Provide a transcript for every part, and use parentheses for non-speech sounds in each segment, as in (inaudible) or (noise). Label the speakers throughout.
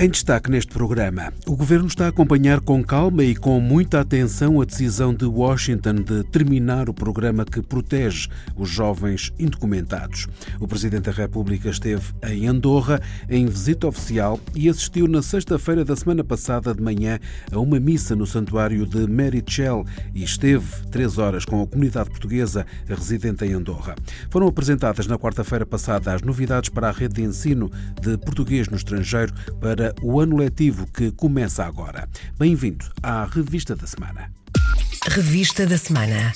Speaker 1: Em destaque neste programa, o governo está a acompanhar com calma e com muita atenção a decisão de Washington de terminar o programa que protege os jovens indocumentados. O presidente da República esteve em Andorra em visita oficial e assistiu na sexta-feira da semana passada de manhã a uma missa no santuário de Mary Chell e esteve três horas com a comunidade portuguesa residente em Andorra. Foram apresentadas na quarta-feira passada as novidades para a rede de ensino de português no estrangeiro para o ano letivo que começa agora. Bem-vindo à Revista da Semana.
Speaker 2: Revista da Semana.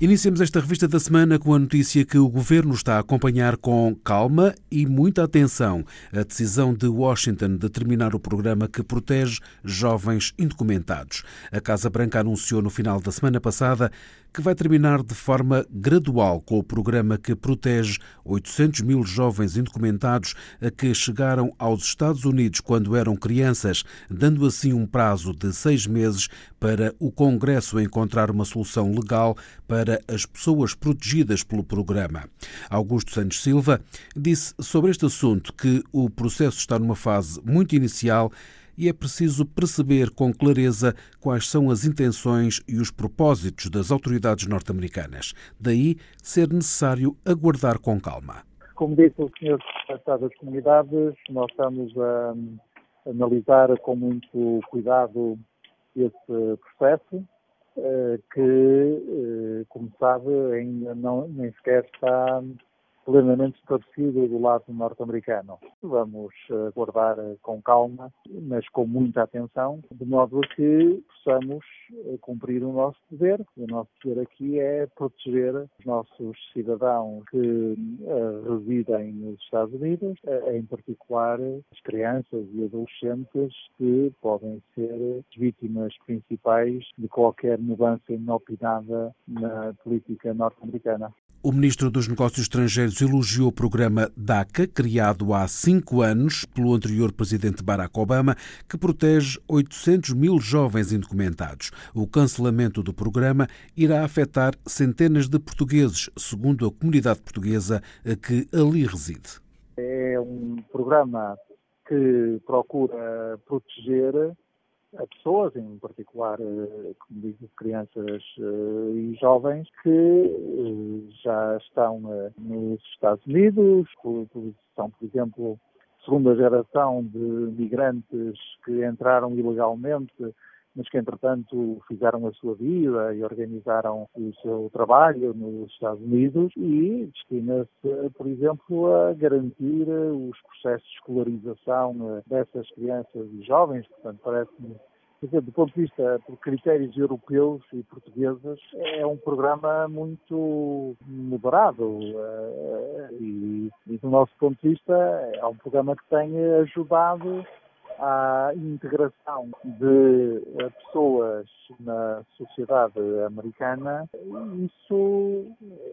Speaker 1: Iniciamos esta revista da semana com a notícia que o governo está a acompanhar com calma e muita atenção a decisão de Washington de terminar o programa que protege jovens indocumentados. A Casa Branca anunciou no final da semana passada que vai terminar de forma gradual com o programa que protege 800 mil jovens indocumentados a que chegaram aos Estados Unidos quando eram crianças, dando assim um prazo de seis meses para o Congresso encontrar uma solução legal para as pessoas protegidas pelo programa. Augusto Santos Silva disse sobre este assunto que o processo está numa fase muito inicial e é preciso perceber com clareza quais são as intenções e os propósitos das autoridades norte-americanas. Daí ser necessário aguardar com calma.
Speaker 3: Como disse o Sr. Secretário das Comunidades, nós estamos a analisar com muito cuidado esse processo, eh, que, eh, como sabe, ainda não, nem sequer está plenamente esclarecido do lado norte-americano. Vamos aguardar com calma, mas com muita atenção, de modo a que possamos cumprir o nosso dever. O nosso dever aqui é proteger os nossos cidadãos que residem nos Estados Unidos, em particular as crianças e adolescentes que podem ser vítimas principais de qualquer mudança inopinada na política norte-americana.
Speaker 1: O ministro dos Negócios Estrangeiros elogiou o programa DACA, criado há cinco anos pelo anterior presidente Barack Obama, que protege 800 mil jovens indocumentados. O cancelamento do programa irá afetar centenas de portugueses, segundo a comunidade portuguesa que ali reside.
Speaker 3: É um programa que procura proteger a pessoas, em particular, eh, como digo, crianças eh, e jovens que eh, já estão nos Estados Unidos, são, por exemplo, segunda geração de migrantes que entraram ilegalmente mas que entretanto fizeram a sua vida e organizaram o seu trabalho nos Estados Unidos e destina-se, por exemplo, a garantir os processos de escolarização dessas crianças e jovens. Portanto, parece-me do ponto de vista por critérios europeus e portugueses, é um programa muito moderado eh, e, e, do nosso ponto de vista, é um programa que tem ajudado à integração de eh, pessoas na sociedade americana, isso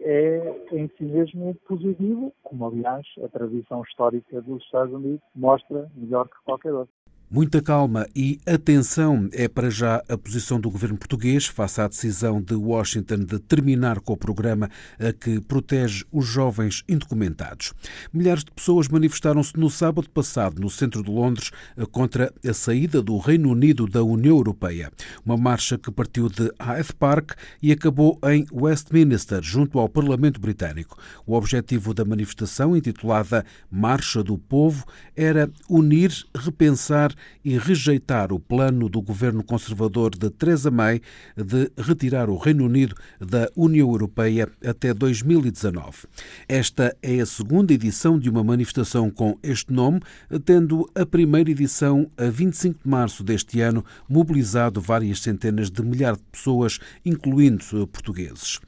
Speaker 3: é em si mesmo positivo, como aliás a tradição histórica dos Estados Unidos mostra melhor que qualquer outro.
Speaker 1: Muita calma e atenção é para já a posição do governo português face à decisão de Washington de terminar com o programa a que protege os jovens indocumentados. Milhares de pessoas manifestaram-se no sábado passado no centro de Londres contra a saída do Reino Unido da União Europeia. Uma marcha que partiu de Hyde Park e acabou em Westminster, junto ao Parlamento Britânico. O objetivo da manifestação, intitulada Marcha do Povo, era unir, repensar e rejeitar o plano do governo conservador de Theresa May de retirar o Reino Unido da União Europeia até 2019. Esta é a segunda edição de uma manifestação com este nome, tendo a primeira edição a 25 de março deste ano mobilizado várias centenas de milhares de pessoas, incluindo portugueses.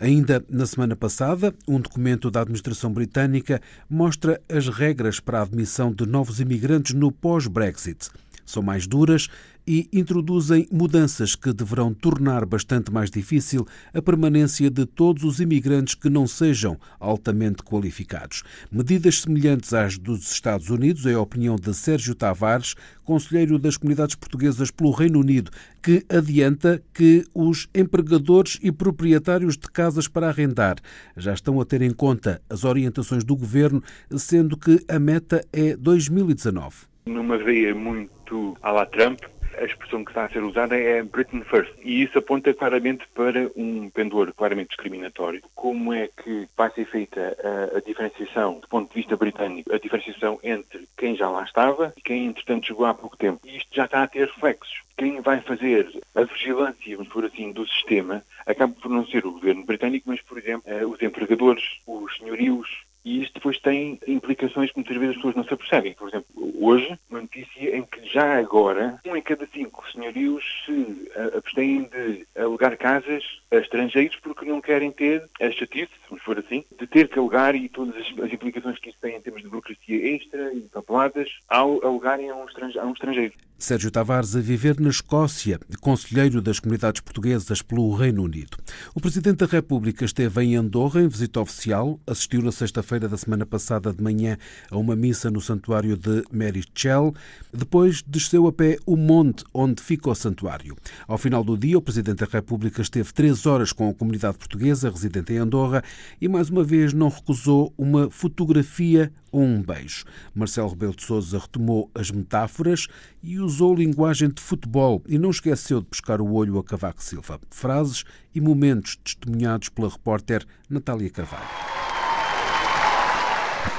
Speaker 1: Ainda na semana passada, um documento da administração britânica mostra as regras para a admissão de novos imigrantes no pós-Brexit. são mais duras e introduzem mudanças que deverão tornar bastante mais difícil a permanência de todos os imigrantes que não sejam altamente qualificados. Medidas semelhantes às dos Estados Unidos, é a opinião de Sérgio Tavares, conselheiro das comunidades portuguesas pelo Reino Unido, que adianta que os empregadores e proprietários de casas para arrendar já estão a ter em conta as orientações do governo, sendo que a meta é 2019.
Speaker 4: Numa veia muito à la Trump, a expressão que está a ser usada é Britain First. E isso aponta claramente para um pendor claramente discriminatório. Como é que vai ser feita a, a, diferenciação, do ponto de vista britânico, a diferenciação entre quem já lá estava e quem, entretanto, chegou há pouco tempo? E isto já está a ter reflexos. Quem vai fazer a vigilância, vamos por assim, do sistema, acaba por não ser o governo britânico, mas, por exemplo, eh, os empregadores, os senhorios, e isto depois tem implicações que muitas vezes as pessoas não se apercebem. Por exemplo, hoje, uma notícia em que já agora, um em cada cinco senhorios se abstêm de alugar casas a estrangeiros porque não querem ter a chatice, vamos for assim, de ter que alugar e todas as, implicações que isso tem em termos de burocracia extra e papeladas ao alugarem a um. A um estrangeiro.
Speaker 1: Sérgio Tavares a viver na Escócia, conselheiro das comunidades portuguesas pelo Reino Unido. O Presidente da República esteve em Andorra em visita oficial, assistiu na sexta-feira da semana passada de manhã a uma missa no santuário de Mary Chell, depois desceu a pé o monte onde fica o santuário. Ao final do dia, o Presidente da República esteve três horas com a comunidade portuguesa residente em Andorra e mais uma vez não recusou uma fotografia ou um beijo. Marcelo Rebelo de Sousa retomou as metáforas e usou linguagem de futebol e não esqueceu de pescar o olho a Cavaco Silva. Frases e momentos testemunhados pela repórter Natália Carvalho.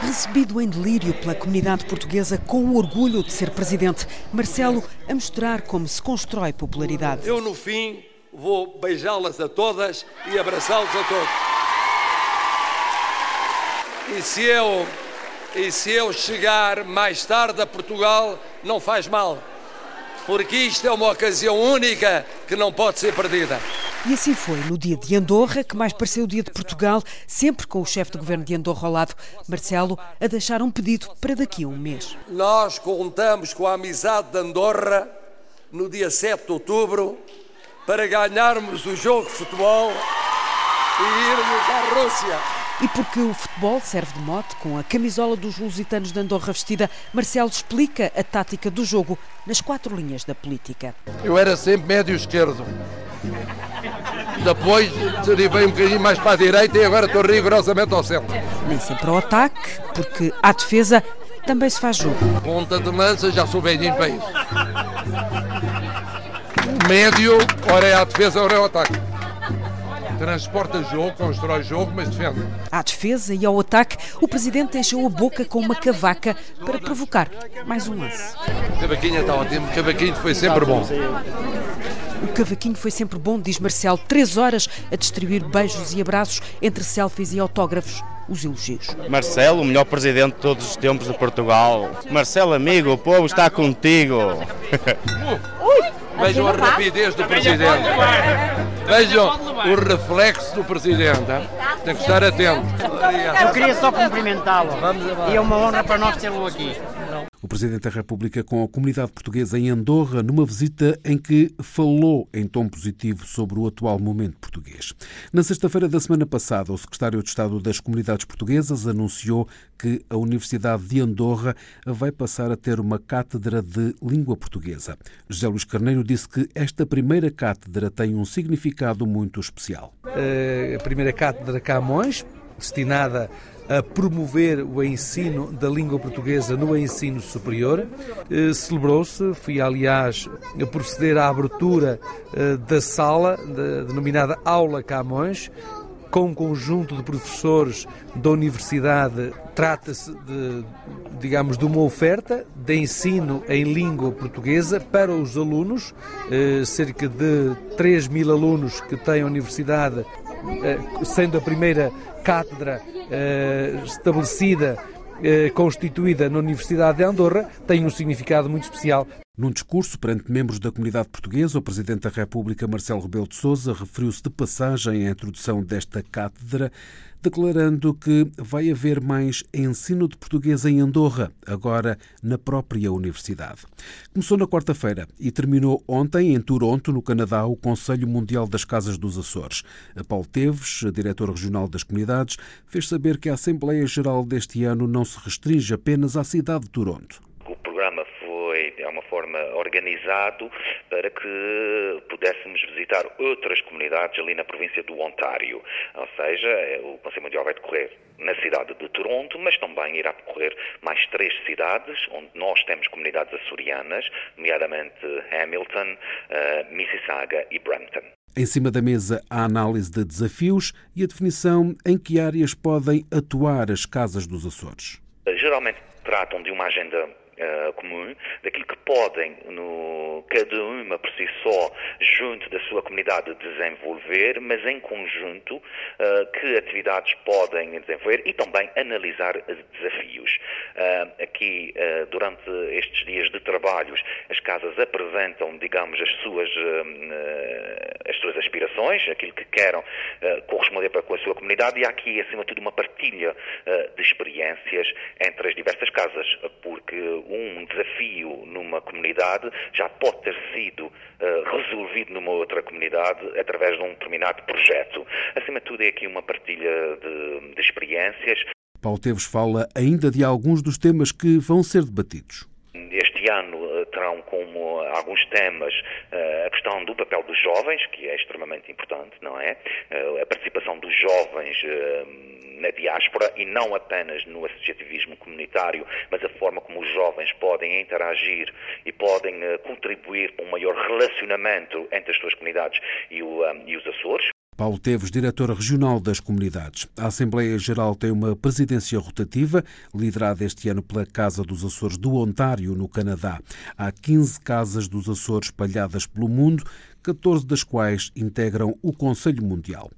Speaker 5: Recebido em delírio pela comunidade portuguesa com o orgulho de ser presidente, Marcelo a mostrar como se constrói popularidade.
Speaker 6: Eu, no fim, vou beijá-las a todas e abraçá-los a todos. E se eu e se eu chegar mais tarde a Portugal, não faz mal, porque isto é uma ocasião única que não pode ser perdida.
Speaker 5: E assim foi no dia de Andorra, que mais pareceu o dia de Portugal, sempre com o chefe de governo de Andorra ao lado, Marcelo, a deixar um pedido para daqui a um mês.
Speaker 6: Nós contamos com a amizade de Andorra no dia 7 de outubro para ganharmos o jogo de futebol e irmos à Rússia.
Speaker 5: E porque o futebol serve de mote, com a camisola dos lusitanos de Andorra vestida, Marcelo explica a tática do jogo nas quatro linhas da política.
Speaker 6: Eu era sempre médio esquerdo. Depois derivei um bocadinho mais para a direita e agora estou rigorosamente ao centro.
Speaker 5: Nem sempre ao ataque, porque à defesa também se faz jogo.
Speaker 6: Ponta de lança, já sou velhinho para isso. O médio, ora é a defesa, ora é o ataque transporta jogo, constrói jogo, mas defende.
Speaker 5: À defesa e ao ataque, o presidente encheu a boca com uma cavaca para provocar mais um lance.
Speaker 6: Cavaquinho está ótimo, cavaquinho foi sempre bom.
Speaker 5: O cavaquinho foi sempre bom, diz Marcelo. Três horas a distribuir beijos e abraços entre selfies e autógrafos. Os elogios.
Speaker 7: Marcelo, o melhor presidente de todos os tempos de Portugal. Marcelo, amigo, o povo está contigo. (laughs)
Speaker 6: Vejam a rapidez do presidente. Vejam o reflexo do presidente. Tem que estar atento.
Speaker 8: Eu queria só cumprimentá-lo. E é uma honra para nós tê-lo aqui.
Speaker 1: O Presidente da República com a comunidade portuguesa em Andorra, numa visita em que falou em tom positivo sobre o atual momento português. Na sexta-feira da semana passada, o Secretário de Estado das Comunidades Portuguesas anunciou que a Universidade de Andorra vai passar a ter uma cátedra de língua portuguesa. José Luís Carneiro disse que esta primeira cátedra tem um significado muito especial.
Speaker 9: A primeira cátedra Camões, destinada a promover o ensino da língua portuguesa no ensino superior. Eh, celebrou-se, fui aliás a proceder à abertura eh, da sala, denominada Aula Camões, com um conjunto de professores da universidade. Trata-se de, digamos, de uma oferta de ensino em língua portuguesa para os alunos, eh, cerca de 3 mil alunos que tem a universidade, sendo a primeira cátedra uh, estabelecida, constituída na Universidade de Andorra, tem um significado muito especial.
Speaker 1: Num discurso perante membros da comunidade portuguesa, o Presidente da República, Marcelo Rebelo de Sousa, referiu-se de passagem à introdução desta cátedra, declarando que vai haver mais ensino de português em Andorra, agora na própria universidade. Começou na quarta-feira e terminou ontem em Toronto, no Canadá, o Conselho Mundial das Casas dos Açores. Paulo Teves, diretor regional das comunidades, fez saber que a Assembleia Geral deste ano não se restringe apenas à cidade de Toronto
Speaker 10: forma organizado para que pudéssemos visitar outras comunidades ali na província do Ontário. Ou seja, é, o Conselho Mundial vai decorrer na cidade de Toronto, mas também irá decorrer mais três cidades onde nós temos comunidades açorianas, nomeadamente Hamilton, uh, Mississauga e Brampton.
Speaker 1: Em cima da mesa, a análise de desafios e a definição em que áreas podem atuar as casas dos Açores.
Speaker 10: Geralmente tratam de uma agenda uh, comum, daquilo que podem, no, cada uma por si só, junto da sua comunidade, desenvolver, mas em conjunto, uh, que atividades podem desenvolver e também analisar desafios. Uh, aqui, durante estes dias de trabalhos, as casas apresentam, digamos, as suas, as suas aspirações, aquilo que querem corresponder para com a sua comunidade e há aqui, acima de tudo, uma partilha de experiências entre as diversas casas, porque um desafio numa comunidade já pode ter sido uh, resolvido numa outra comunidade através de um determinado projeto. Acima de tudo, é aqui uma partilha de, de experiências.
Speaker 1: Paulo Teves fala ainda de alguns dos temas que vão ser debatidos.
Speaker 10: Este ano como alguns temas uh, a questão do papel dos jovens, que é extremamente importante, não é? a participação dos jovens na diáspora e não apenas no associativismo comunitário, mas a forma como os jovens podem interagir e podem contribuir para um maior relacionamento entre as suas comunidades e, e os Açores.
Speaker 1: Paulo Teves, diretor regional das comunidades. A Assembleia Geral tem uma presidência rotativa, liderada este ano pela Casa dos Açores do Ontário, no Canadá. Há 15 casas dos Açores espalhadas pelo mundo 14 das quais integram o Conselho Mundial.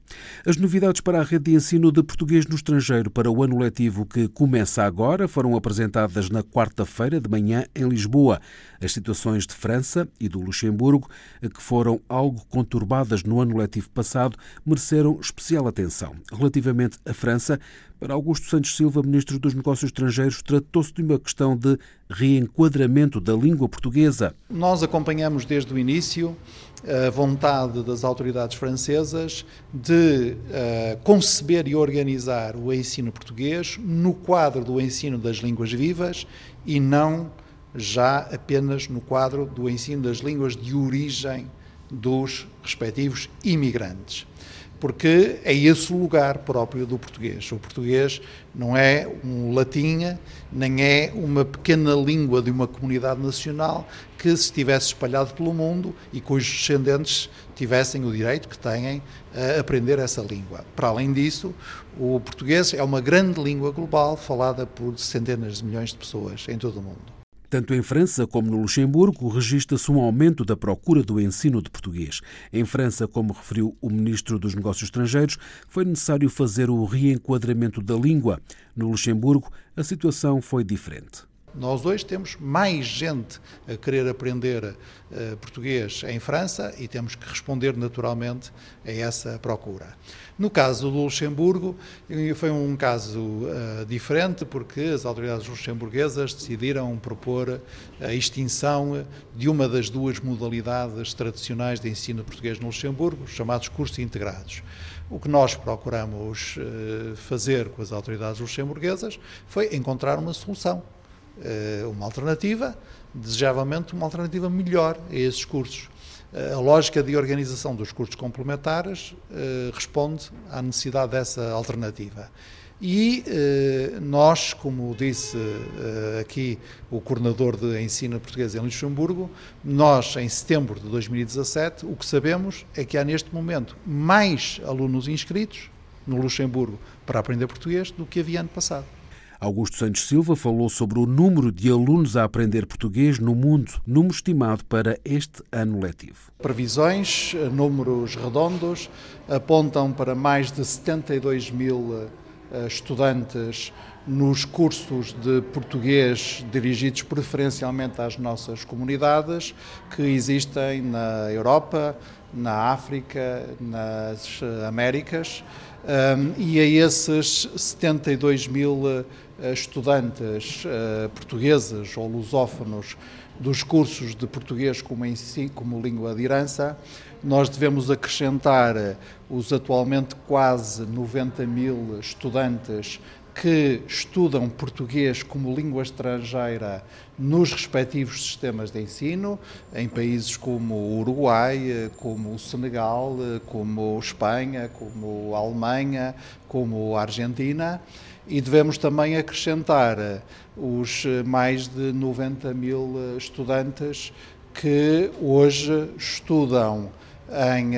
Speaker 1: As novidades para a rede de ensino de português no estrangeiro para o ano letivo que começa agora foram apresentadas na quarta-feira de manhã em Lisboa. As situações de França e do Luxemburgo, que foram algo conturbadas no ano letivo passado, mereceram especial atenção. Relativamente à França, para Augusto Santos Silva, ministro dos Negócios Estrangeiros, tratou-se de uma questão de reenquadramento da língua portuguesa.
Speaker 11: Nós acompanhamos desde o início a vontade das autoridades francesas de uh, conceber e organizar o ensino português no quadro do ensino das línguas vivas e não já apenas no quadro do ensino das línguas de origem dos respectivos imigrantes porque é esse o lugar próprio do português. O português não é um latim, nem é uma pequena língua de uma comunidade nacional que se estivesse espalhado pelo mundo e cujos descendentes tivessem o direito que têm a aprender essa língua. Para além disso, o português é uma grande língua global falada por centenas de milhões de pessoas em todo o mundo.
Speaker 1: Tanto em França como no Luxemburgo, registra-se um aumento da procura do ensino de português. Em França, como referiu o ministro dos Negócios Estrangeiros, foi necessário fazer o reenquadramento da língua. No Luxemburgo, a situação foi diferente.
Speaker 11: Nós hoje temos mais gente a querer aprender uh, português em França e temos que responder naturalmente a essa procura. No caso do Luxemburgo, foi um caso uh, diferente porque as autoridades luxemburguesas decidiram propor a extinção de uma das duas modalidades tradicionais de ensino português no Luxemburgo, chamados cursos integrados. O que nós procuramos uh, fazer com as autoridades luxemburguesas foi encontrar uma solução eh, uma alternativa, desejavelmente uma alternativa melhor a esses cursos. Eh, a lógica de organização dos cursos complementares eh, responde à necessidade dessa alternativa. E nós, como disse aqui o coordenador de ensino português em Luxemburgo, nós, em setembro de 2017, o que sabemos é que há neste momento mais alunos inscritos no Luxemburgo para aprender português do que havia ano passado.
Speaker 1: Augusto Santos Silva falou sobre o número de alunos a aprender português no mundo, número estimado para este ano letivo.
Speaker 11: Previsões, números redondos, apontam para mais de 72 mil estudantes nos cursos de português dirigidos preferencialmente às nossas comunidades que existem na Europa, na África, nas Américas. e a esses 72 mil eh, estudantes eh, portugueses ou lusófonos dos cursos de português como, si, como língua de herança, nós devemos acrescentar os atualmente quase 90 mil estudantes que estudam português como língua estrangeira nos respectivos sistemas de ensino, em países como o Uruguai, como o Senegal, como Espanha, como a Alemanha, como a Argentina, e devemos também acrescentar os mais de 90 mil estudantes que hoje estudam em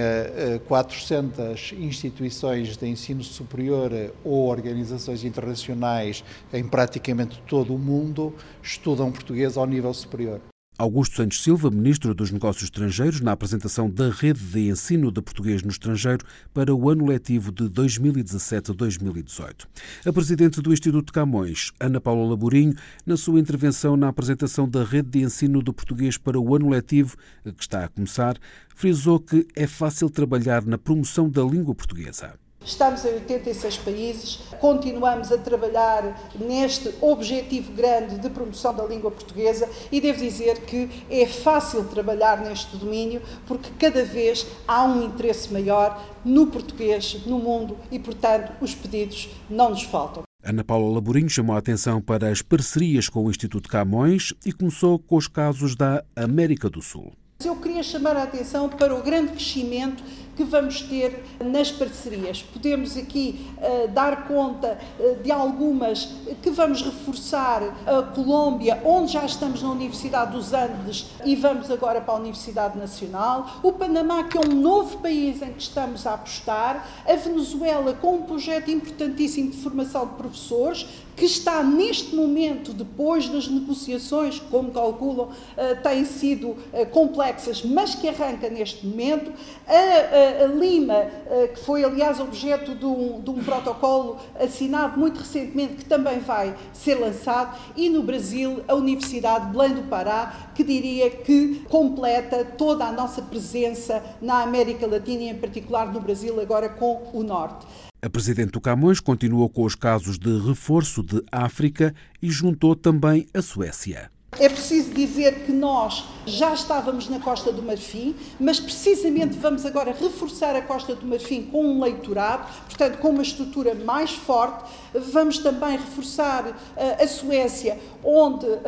Speaker 11: 400 eh, instituições de ensino superior ou organizações internacionais em praticamente todo o mundo estudam português ao nível superior.
Speaker 1: Augusto Santos Silva, Ministro dos Negócios Estrangeiros, na apresentação da Rede de Ensino de Português no Estrangeiro para o ano letivo de 2017-2018. A Presidente do Instituto Camões, Ana Paula Laborinho, na sua intervenção na apresentação da Rede de Ensino de Português para o ano letivo, que está a começar, frisou que é fácil trabalhar na promoção da língua portuguesa.
Speaker 12: Estamos em 86 países, continuamos a trabalhar neste objetivo grande de promoção da língua portuguesa e devo dizer que é fácil trabalhar neste domínio porque cada vez há um interesse maior no português no mundo e, portanto, os pedidos não nos faltam.
Speaker 1: Ana Paula Laborinho chamou a atenção para as parcerias com o Instituto Camões e começou com os casos da América do Sul.
Speaker 12: Eu queria chamar a atenção para o grande crescimento que vamos ter nas parcerias. Podemos aqui uh, dar conta uh, de algumas que vamos reforçar a Colômbia, onde já estamos na Universidade dos Andes e vamos agora para a Universidade Nacional. O Panamá, que é um novo país em que estamos a apostar. A Venezuela, com um projeto importantíssimo de formação de professores, que está neste momento, depois das negociações, como calculam, uh, têm sido uh, complexas, mas que arranca neste momento. A, Lima, eh, que foi aliás objeto de um, de um protocolo assinado muito recentemente, que também vai ser lançado, e no Brasil, a Universidade de Belém do Pará, que diria que completa toda a nossa presença na América Latina e, em particular, no Brasil, agora com o Norte.
Speaker 1: A Presidente do Camões continuou com os casos de reforço de África e juntou também a Suécia.
Speaker 12: É preciso dizer que nós já estávamos na Costa do Marfim, mas precisamente vamos agora reforçar a Costa do Marfim com um leitorado, portanto, com uma estrutura mais forte. Vamos também reforçar uh, a Suécia, onde uh,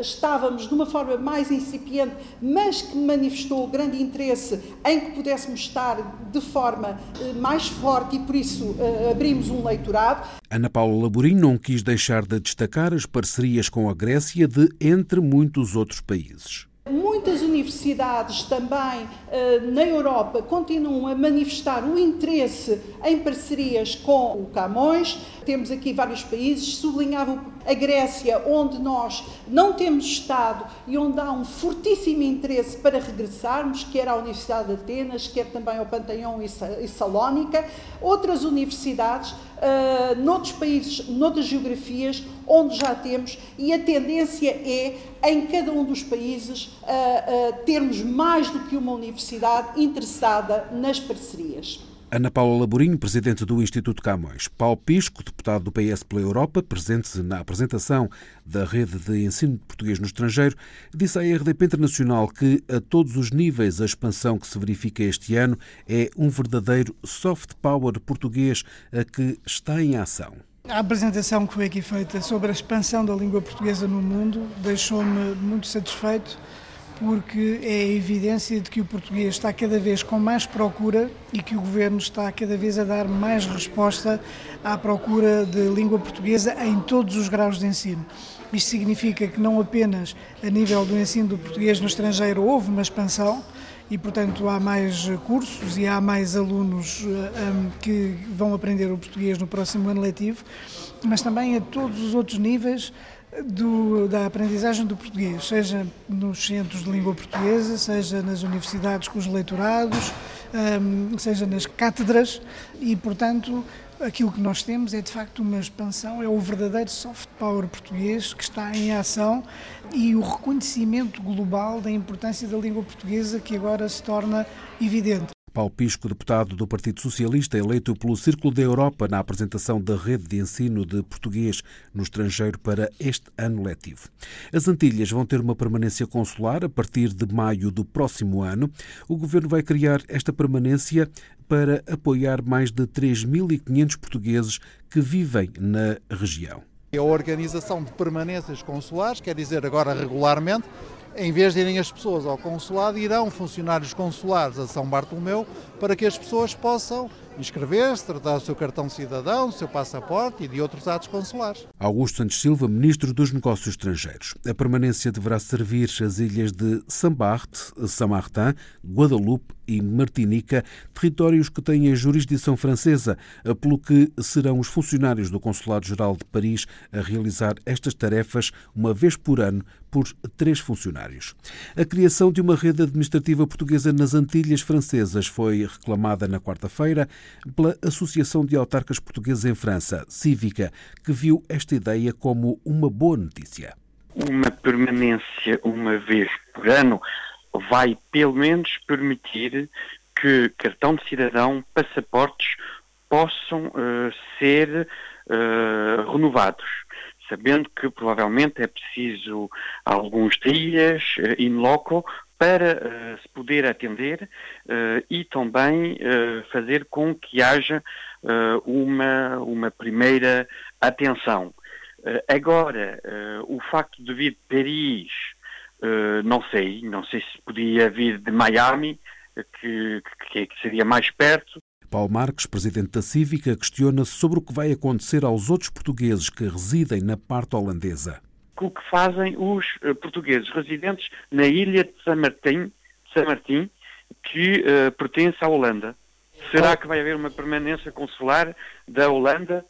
Speaker 12: estávamos de uma forma mais incipiente, mas que manifestou grande interesse em que pudéssemos estar de forma uh, mais forte e por isso abrimos um leitorado.
Speaker 1: Ana Paula Laborim não quis deixar de destacar as parcerias com a Grécia de entre muitos outros países.
Speaker 12: Muitas universidades também eh, na Europa continuam a manifestar o interesse em parcerias com o Camões. Temos aqui vários países, sublinhava a Grécia, onde nós não temos Estado e onde há um fortíssimo interesse para regressarmos, quer à Universidade de Atenas, quer também ao Panteão e Salónica. Outras universidades, uh, noutros países, noutras geografias, onde já temos, e a tendência é, em cada um dos países, uh, uh, termos mais do que uma universidade interessada nas parcerias.
Speaker 1: Ana Paula Laborinho, presidente do Instituto Camões. Paulo Pisco, deputado do PS pela Europa, presente na apresentação da rede de ensino de português no estrangeiro, disse à RDP Internacional que, a todos os níveis, a expansão que se verifica este ano é um verdadeiro soft power português a que está em ação.
Speaker 13: A apresentação que foi aqui feita sobre a expansão da língua portuguesa no mundo deixou-me muito satisfeito porque é a evidência de que o português está cada vez com mais procura e que o governo está cada vez a dar mais resposta à procura de língua portuguesa em todos os graus de ensino. Isto significa que não apenas a nível do ensino do português no estrangeiro houve uma expansão e, portanto, há mais cursos e há mais alunos um, eh, que vão aprender o português no próximo ano letivo, mas também a todos os outros níveis do, da aprendizagem do português, seja nos centros de língua portuguesa, seja nas universidades com os leitorados, um, seja nas cátedras e, portanto, aquilo que nós temos é de facto uma expansão, é o verdadeiro soft power português que está em ação e o reconhecimento global da importância da língua portuguesa que agora se torna evidente.
Speaker 1: Paulo Pisco, deputado do Partido Socialista, eleito pelo Círculo da Europa na apresentação da rede de ensino de português no estrangeiro para este ano letivo. As Antilhas vão ter uma permanência consular a partir de maio do próximo ano. O governo vai criar esta permanência para apoiar mais de 3.500 portugueses que vivem na região.
Speaker 11: A organização de permanências consulares, quer dizer, agora regularmente, em vez de irem as pessoas ao consulado, irão funcionários consulares a São Bartolomeu para que as pessoas possam inscrever-se, tratar o seu cartão cidadão, o seu passaporte e de outros atos consulares.
Speaker 1: Augusto Santos Silva, Ministro dos Negócios Estrangeiros. A permanência deverá servir as ilhas de Saint-Barth, Saint-Martin, Guadalupe e Martinica, territórios que têm a jurisdição francesa, pelo que serão os funcionários do Consulado-Geral de Paris a realizar estas tarefas uma vez por ano por três funcionários. A criação de uma rede administrativa portuguesa nas Antilhas Francesas foi reclamada na quarta-feira pela Associação de Autarcas Portugueses em França, Cívica, que viu esta ideia como uma boa notícia.
Speaker 14: Uma permanência uma vez por ano vai pelo menos permitir que cartão de cidadão, passaportes possam uh, ser uh, renovados, sabendo que provavelmente é preciso alguns dias uh, in loco para se poder atender e também fazer com que haja uma, uma primeira atenção. agora, o facto de vir de Paris não sei, não sei se podia vir de Miami, que, que, que seria mais perto.
Speaker 1: Paulo Marques, presidente da Cívica, questiona-se sobre o que vai acontecer aos outros portugueses que residem na parte holandesa.
Speaker 14: O que fazem os uh, portugueses residentes na ilha de San Martin, San Martin que uh, pertence à Holanda? Será que vai haver uma permanência consular da Holanda,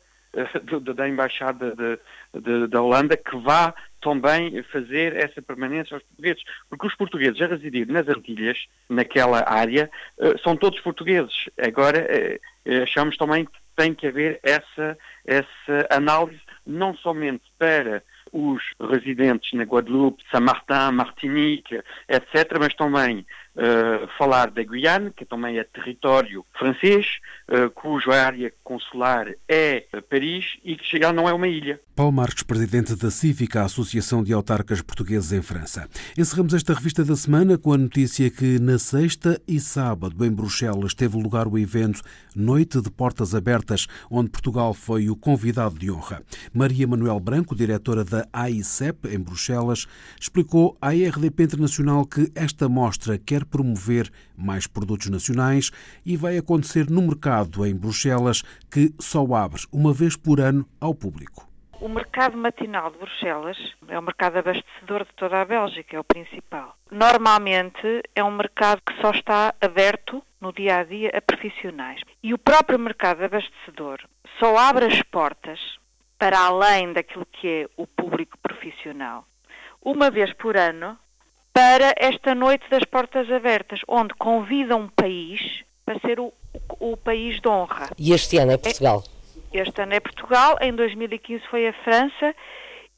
Speaker 14: da Embaixada de, de, da Holanda, que vá também fazer essa permanência aos portugueses. Porque os portugueses a residir nas Antilhas, naquela área, eh, são todos portugueses. Agora, eh, eh, achamos também que tem que haver essa, essa análise, não somente para os residentes na Guadeloupe, Saint-Martin, Martinique, etc., mas também uh, falar da Guiana, que também é território francês, uh, cuja área consular é Paris e que já não é uma ilha.
Speaker 1: Paulo Marques, presidente da Cívica, a Associação de Autarcas Portugueses em França. Encerramos esta revista da semana com a notícia que na sexta e sábado em Bruxelas teve lugar o evento Noite de Portas Abertas, onde Portugal foi o convidado de honra. Maria Manuel Branco, diretora da AICEP em Bruxelas, explicou à RDP Internacional que esta mostra quer promover mais produtos nacionais e vai acontecer no mercado em Bruxelas, que só abre uma vez por ano ao público.
Speaker 15: O mercado matinal de Bruxelas é o mercado abastecedor de toda a Bélgica, é o principal. Normalmente é um mercado que só está aberto no dia a dia a profissionais. E o próprio mercado abastecedor só abre as portas para além daquilo que é o público profissional, uma vez por ano para esta noite das portas abertas, onde convida um país para ser o, o país de honra.
Speaker 16: E este ano é Portugal?
Speaker 15: Este ano é Portugal, em 2015 foi a França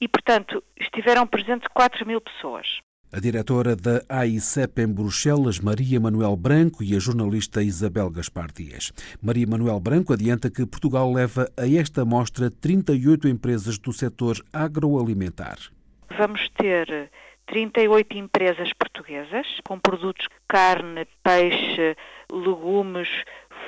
Speaker 15: e, portanto, estiveram presentes 4 mil pessoas.
Speaker 1: A diretora da AICEP em Bruxelas, Maria Manuel Branco, e a jornalista Isabel Gaspar Dias. Maria Manuel Branco adianta que Portugal leva a esta mostra 38 empresas do setor agroalimentar.
Speaker 15: Vamos ter 38 empresas portuguesas com produtos carne, peixe, legumes,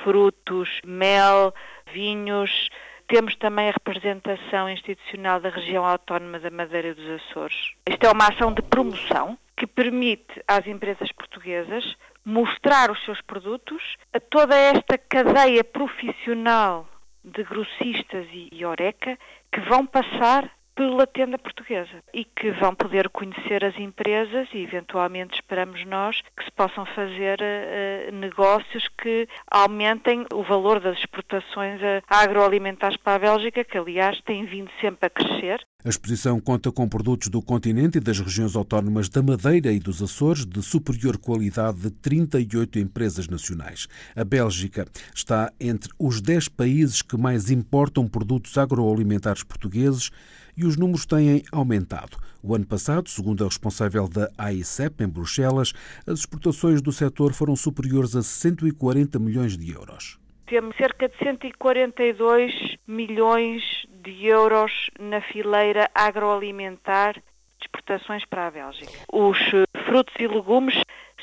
Speaker 15: frutos, mel, vinhos. Temos também a representação institucional da região autónoma da Madeira e dos Açores. Isto é uma ação de promoção que permite às empresas portuguesas mostrar os seus produtos a toda esta cadeia profissional de grossistas e oreca que vão passar pela tenda portuguesa e que vão poder conhecer as empresas e eventualmente esperamos nós que se possam fazer uh, negócios que aumentem o valor das exportações agroalimentares para a Bélgica, que aliás tem vindo sempre a crescer.
Speaker 1: A exposição conta com produtos do continente e das regiões autónomas da Madeira e dos Açores de superior qualidade de 38 empresas nacionais. A Bélgica está entre os 10 países que mais importam produtos agroalimentares portugueses e os números têm aumentado. O ano passado, segundo a responsável da AICEP em Bruxelas, as exportações do setor foram superiores a 140 milhões de euros.
Speaker 15: Temos cerca de 142 milhões de euros na fileira agroalimentar de exportações para a Bélgica. Os frutos e legumes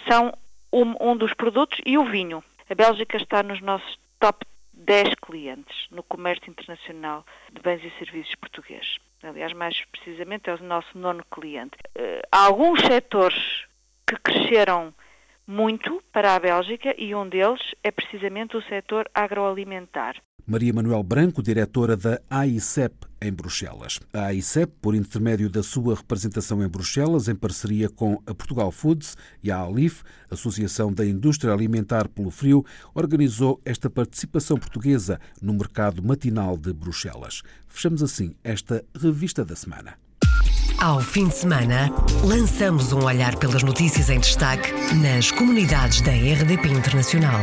Speaker 15: são um, um dos produtos e o vinho. A Bélgica está nos nossos top 10 clientes no comércio internacional de bens e serviços portugueses. Aliás, mais precisamente, é o nosso nono cliente. Há alguns setores que cresceram muito para a Bélgica e um deles é precisamente o setor agroalimentar.
Speaker 1: Maria Manuel Branco, diretora da AICEP em Bruxelas. A AICEP, por intermédio da sua representação em Bruxelas, em parceria com a Portugal Foods e a ALIF, Associação da Indústria Alimentar pelo Frio, organizou esta participação portuguesa no mercado matinal de Bruxelas. Fechamos assim esta revista da semana.
Speaker 2: Ao fim de semana, lançamos um olhar pelas notícias em destaque nas comunidades da RDP Internacional.